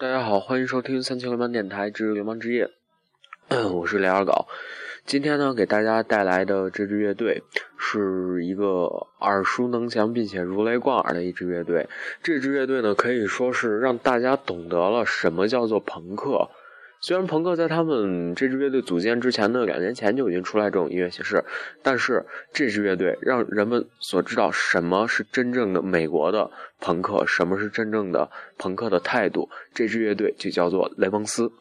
大家好，欢迎收听三七流氓电台之流氓之夜，我是雷二狗。今天呢，给大家带来的这支乐队是一个耳熟能详并且如雷贯耳的一支乐队。这支乐队呢，可以说是让大家懂得了什么叫做朋克。虽然朋克在他们这支乐队组建之前的两年前就已经出来这种音乐形式，但是这支乐队让人们所知道什么是真正的美国的朋克，什么是真正的朋克的态度。这支乐队就叫做雷蒙斯。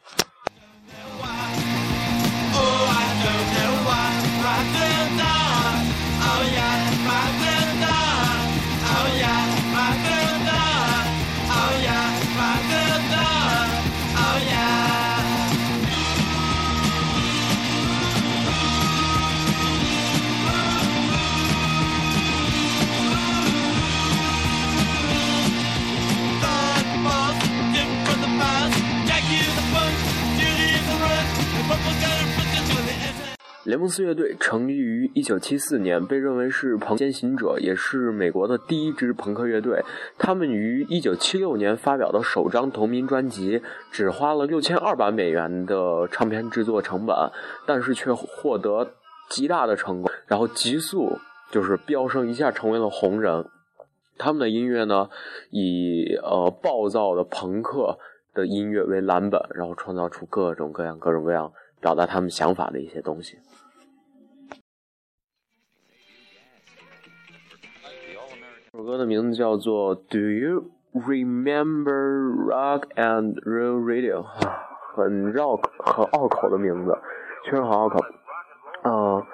雷蒙斯乐队成立于1974年，被认为是朋先行者，也是美国的第一支朋克乐队。他们于1976年发表的首张同名专辑，只花了6200美元的唱片制作成本，但是却获得极大的成功，然后急速就是飙升，一下成为了红人。他们的音乐呢，以呃暴躁的朋克的音乐为蓝本，然后创造出各种各样、各种各样表达他们想法的一些东西。这首歌的名字叫做《Do You Remember Rock and Roll Radio》，很绕、很拗口的名字，确实很拗口。嗯。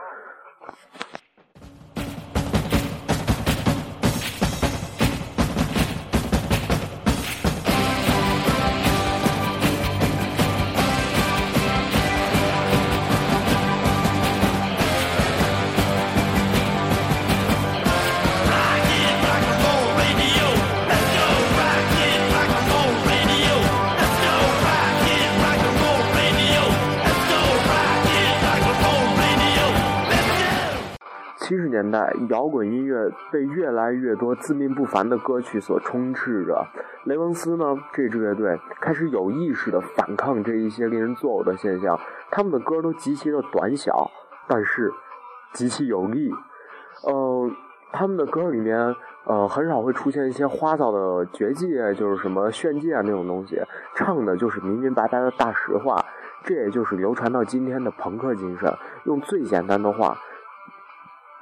年代，摇滚音乐被越来越多自命不凡的歌曲所充斥着。雷蒙斯呢，这支乐队开始有意识的反抗这一些令人作呕的现象。他们的歌都极其的短小，但是极其有力。呃，他们的歌里面，呃，很少会出现一些花哨的绝技，就是什么炫技啊那种东西，唱的就是明明白白的大实话。这也就是流传到今天的朋克精神，用最简单的话。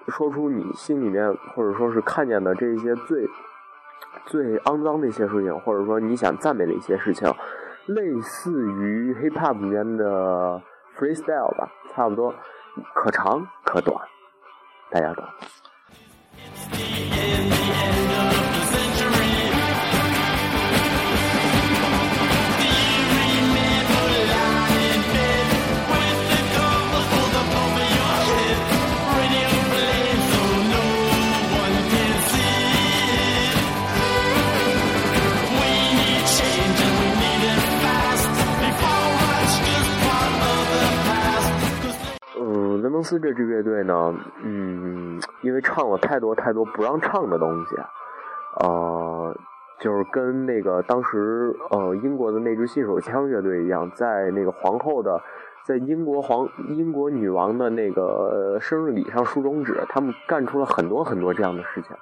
说出你心里面，或者说是看见的这一些最最肮脏的一些事情，或者说你想赞美的一些事情，类似于 hip hop 里面的 freestyle 吧，差不多，可长可短，大家懂。这支乐队呢，嗯，因为唱了太多太多不让唱的东西，呃，就是跟那个当时呃英国的那支信手枪乐队一样，在那个皇后的，在英国皇英国女王的那个生日礼上竖中指，他们干出了很多很多这样的事情，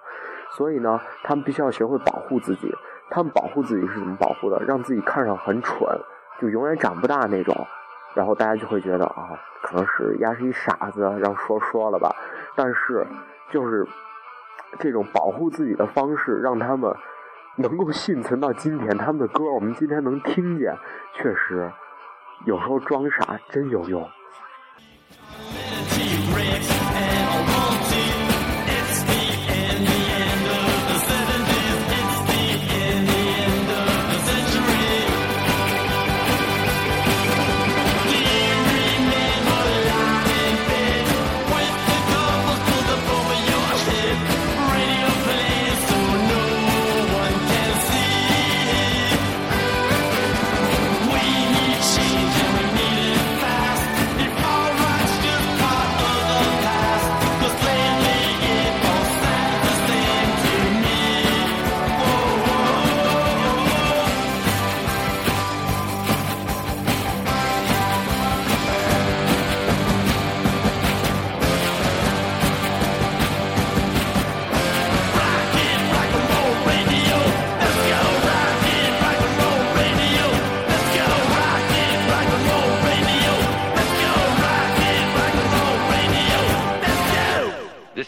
所以呢，他们必须要学会保护自己。他们保护自己是怎么保护的？让自己看上很蠢，就永远长不大那种。然后大家就会觉得啊，可能是丫是一傻子，然后说说了吧。但是，就是这种保护自己的方式，让他们能够幸存到今天。他们的歌，我们今天能听见，确实有时候装傻真有用。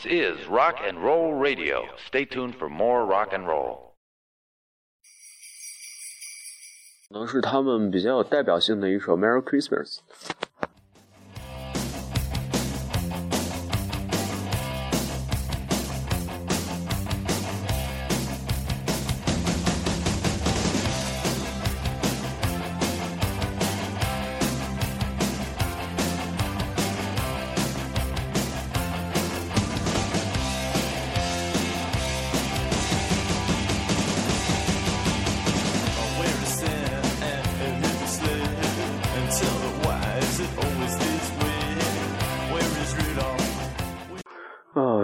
is Rock and Roll Radio. Stay tuned for more rock and roll. 可能是他们比较有代表性的一首《Merry Christmas》。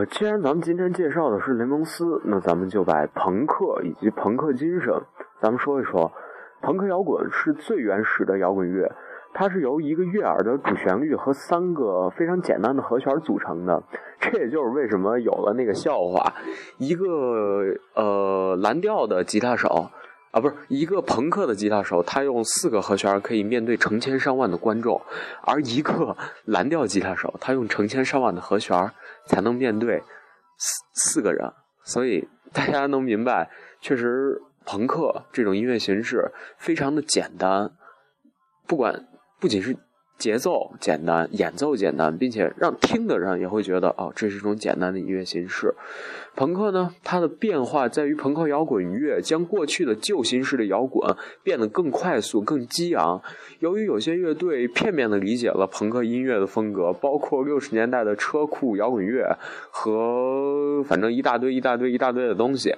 既然咱们今天介绍的是雷蒙斯，那咱们就把朋克以及朋克精神，咱们说一说。朋克摇滚是最原始的摇滚乐，它是由一个悦耳的主旋律和三个非常简单的和弦组成的。这也就是为什么有了那个笑话：一个呃蓝调的吉他手啊，不是一个朋克的吉他手，他用四个和弦可以面对成千上万的观众；而一个 蓝调吉他手，他用成千上万的和弦才能面对四四个人。所以 大家能明白，确实。朋克这种音乐形式非常的简单，不管不仅是节奏简单、演奏简单，并且让听的人也会觉得哦，这是一种简单的音乐形式。朋克呢，它的变化在于朋克摇滚乐将过去的旧形式的摇滚变得更快速、更激昂。由于有些乐队片面的理解了朋克音乐的风格，包括六十年代的车库摇滚乐和反正一大堆、一大堆、一大堆的东西。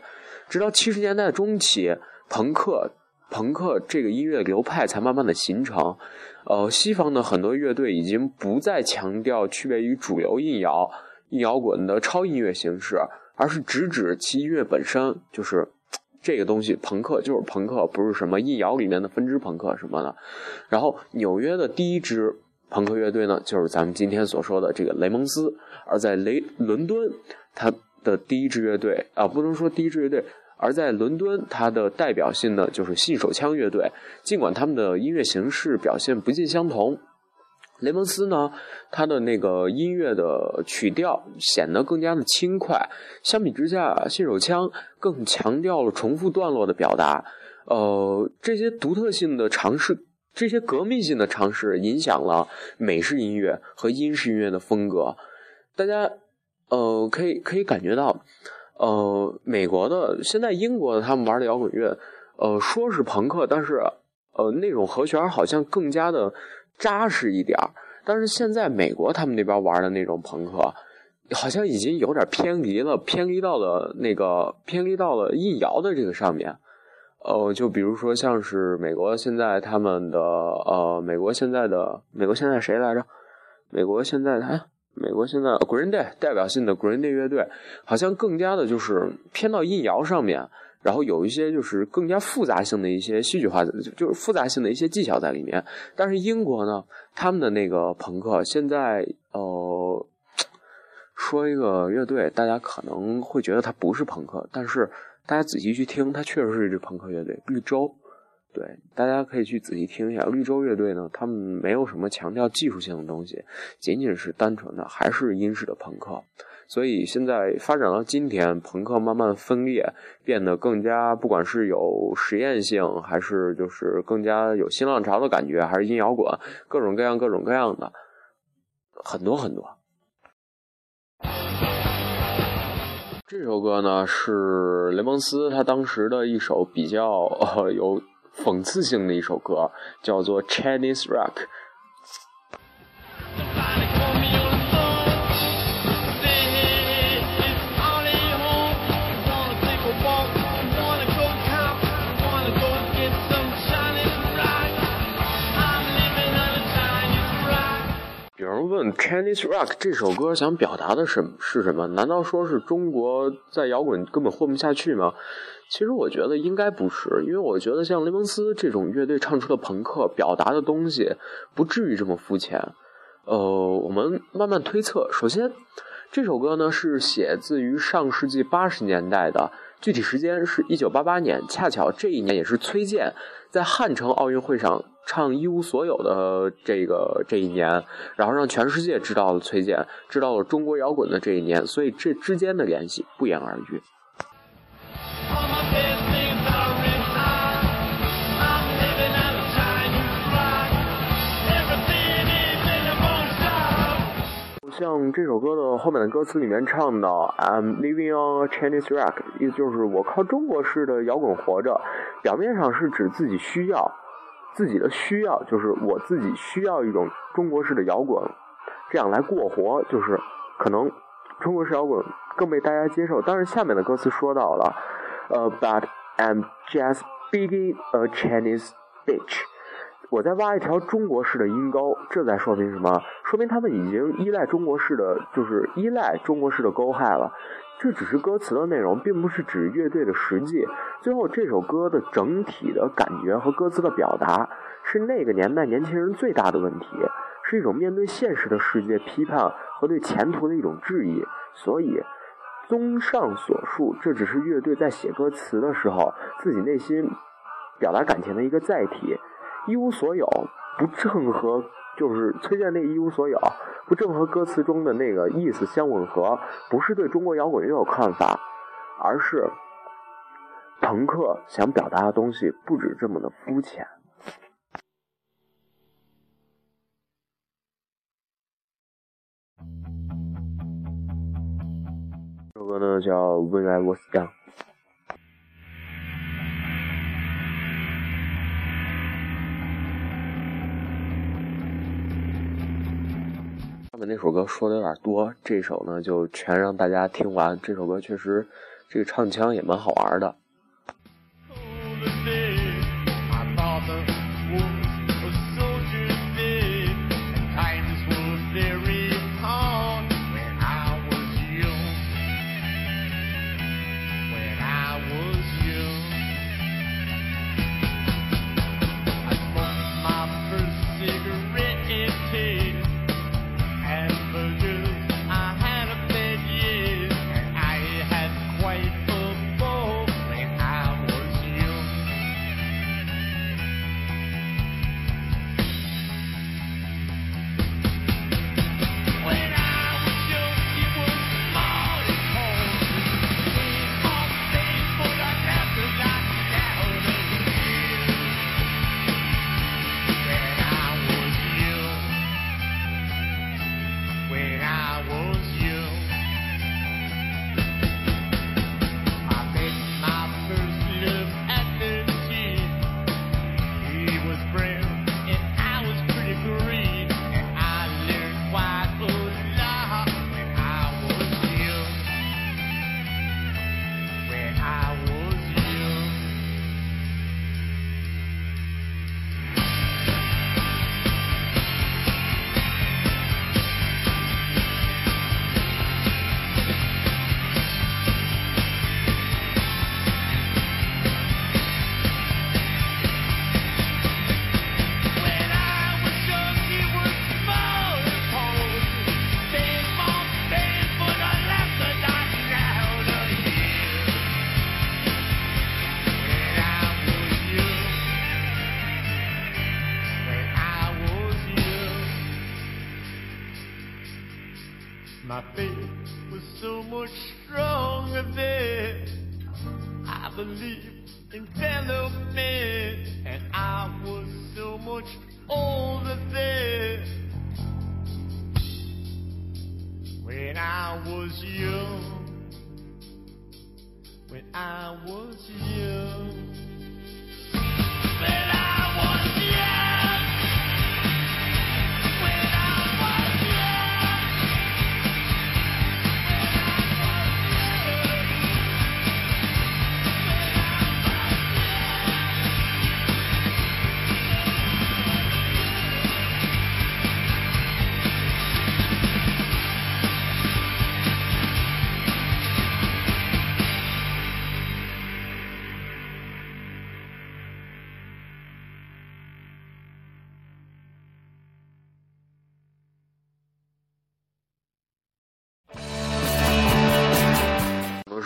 直到七十年代中期，朋克朋克这个音乐流派才慢慢的形成。呃，西方的很多乐队已经不再强调区别于主流硬摇、硬摇滚的超音乐形式，而是直指其音乐本身，就是 这个东西，朋克就是朋克，不是什么硬摇里面的分支朋克什么的。然后，纽约的第一支朋克乐队呢，就是咱们今天所说的这个雷蒙斯。而在雷伦敦，他的第一支乐队啊，不能说第一支乐队。而在伦敦，它的代表性呢就是信手枪乐队。尽管他们的音乐形式表现不尽相同，雷蒙斯呢，他的那个音乐的曲调显得更加的轻快。相比之下，信手枪更强调了重复段落的表达。呃，这些独特性的尝试，这些革命性的尝试，影响了美式音乐和英式音乐的风格。大家，呃，可以可以感觉到。呃，美国的现在英国的他们玩的摇滚乐，呃，说是朋克，但是呃那种和弦好像更加的扎实一点但是现在美国他们那边玩的那种朋克，好像已经有点偏离了，偏离到了那个偏离到了硬摇的这个上面。呃，就比如说像是美国现在他们的呃，美国现在的美国现在谁来着？美国现在他。美国现在 Green Day 代表性的 Green Day 乐队，好像更加的就是偏到硬摇上面，然后有一些就是更加复杂性的一些戏剧化，就是复杂性的一些技巧在里面。但是英国呢，他们的那个朋克现在，呃，说一个乐队，大家可能会觉得它不是朋克，但是大家仔细去听，它确实是一支朋克乐队，绿洲。对，大家可以去仔细听一下绿洲乐队呢，他们没有什么强调技术性的东西，仅仅是单纯的还是英式的朋克。所以现在发展到今天，朋克慢慢分裂，变得更加不管是有实验性，还是就是更加有新浪潮的感觉，还是硬摇滚，各种各样、各种各样的，很多很多。这首歌呢是雷蒙斯他当时的一首比较呃有。讽刺性的一首歌，叫做《Chinese Rock》。有人问《Chinese Rock》这首歌想表达的什是什么？难道说是中国在摇滚根本混不下去吗？其实我觉得应该不是，因为我觉得像雷蒙斯这种乐队唱出的朋克，表达的东西不至于这么肤浅。呃，我们慢慢推测。首先，这首歌呢是写自于上世纪八十年代的，具体时间是一九八八年，恰巧这一年也是崔健在汉城奥运会上唱一无所有的这个这一年，然后让全世界知道了崔健，知道了中国摇滚的这一年，所以这之间的联系不言而喻。像这首歌的后面的歌词里面唱到 "I'm living on a Chinese rock"，意思就是我靠中国式的摇滚活着。表面上是指自己需要自己的需要，就是我自己需要一种中国式的摇滚，这样来过活，就是可能中国式摇滚更被大家接受。但是下面的歌词说到了，呃，But I'm just being a Chinese bitch。我在挖一条中国式的阴沟，这在说明什么？说明他们已经依赖中国式的，就是依赖中国式的沟害了。这只是歌词的内容，并不是指乐队的实际。最后这首歌的整体的感觉和歌词的表达，是那个年代年轻人最大的问题，是一种面对现实的世界批判和对前途的一种质疑。所以，综上所述，这只是乐队在写歌词的时候自己内心表达感情的一个载体。一无所有，不正和就是崔健那一无所有，不正和歌词中的那个意思相吻合，不是对中国摇滚乐有看法，而是朋克想表达的东西不止这么的肤浅。这首歌呢叫《When I Was Young》。上面那首歌说的有点多，这首呢就全让大家听完。这首歌确实，这个唱腔也蛮好玩的。My faith was so much stronger then. I believed in fellow men, and I was so much older then. When I was young, when I was young.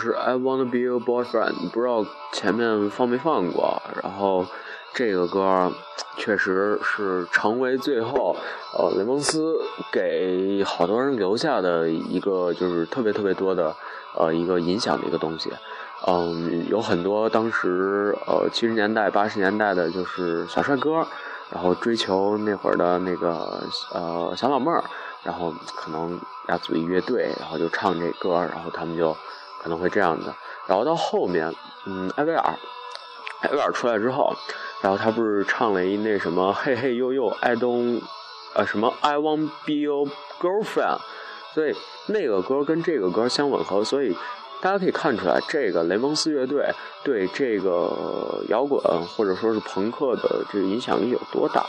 是 I wanna be your boyfriend，不知道前面放没放过。然后这个歌确实是成为最后呃雷蒙斯给好多人留下的一个就是特别特别多的呃一个影响的一个东西。嗯，有很多当时呃七十年代八十年代的就是小帅哥，然后追求那会儿的那个呃小老妹儿，然后可能要组一乐队，然后就唱这歌，然后他们就可能会这样的。然后到后面，嗯，艾薇儿，艾薇儿出来之后，然后他不是唱了一那什么嘿嘿呦呦，I don't，呃什么 I want be your girlfriend，所以那个歌跟这个歌相吻合，所以。大家可以看出来，这个雷蒙斯乐队对这个摇滚或者说是朋克的这个影响力有多大。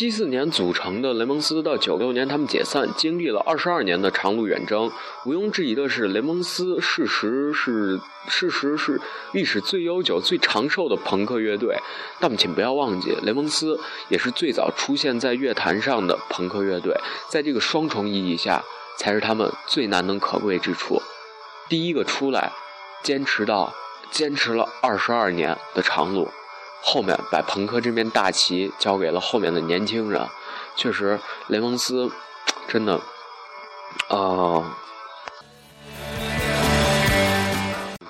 七四年组成的雷蒙斯，到九六年他们解散，经历了二十二年的长路远征。毋庸置疑的是，雷蒙斯事实是事实是历史最悠久、最长寿的朋克乐队。但请不要忘记，雷蒙斯也是最早出现在乐坛上的朋克乐队。在这个双重意义下，才是他们最难能可贵之处。第一个出来，坚持到坚持了二十二年的长路。后面把朋克这面大旗交给了后面的年轻人，确实，雷蒙斯真的，呃，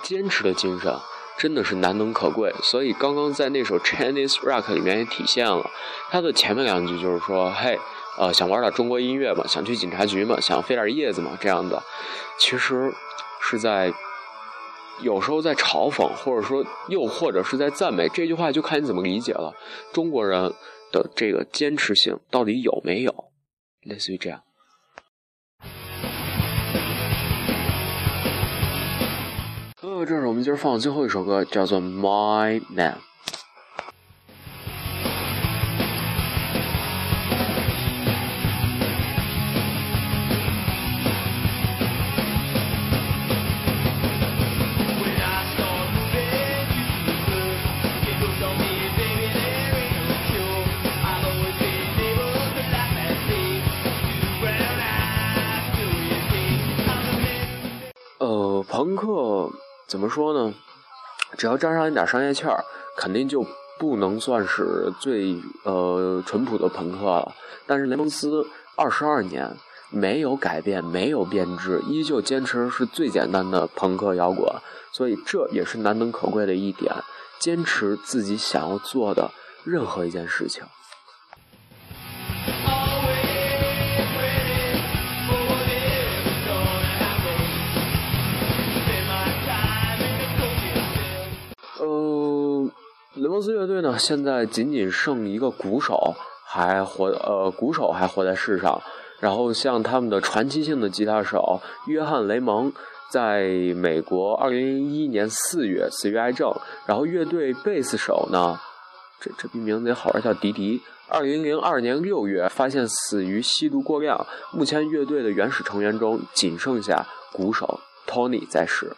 坚持的精神真的是难能可贵。所以刚刚在那首 Chinese Rock 里面也体现了，他的前面两句就是说：“嘿，呃，想玩点中国音乐吗？想去警察局吗？想飞点叶子吗？”这样的，其实是在。有时候在嘲讽，或者说又或者是在赞美，这句话就看你怎么理解了。中国人的这个坚持性到底有没有？类似于这样。呃，这是我们今儿放的最后一首歌，叫做《My Man》。说呢？只要沾上一点商业气儿，肯定就不能算是最呃淳朴的朋克了。但是雷蒙斯二十二年没有改变，没有变质，依旧坚持是最简单的朋克摇滚，所以这也是难能可贵的一点，坚持自己想要做的任何一件事情。雷蒙斯乐队呢，现在仅仅剩一个鼓手还活，呃，鼓手还活在世上。然后像他们的传奇性的吉他手约翰雷蒙，在美国二零零一年四月死于癌症。然后乐队贝斯手呢，这这名字也好玩，叫迪迪。二零零二年六月发现死于吸毒过量。目前乐队的原始成员中仅剩下鼓手托尼在世。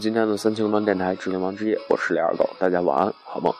今天的三清帮电台《指令王之夜》，我是李二狗，大家晚安，好梦。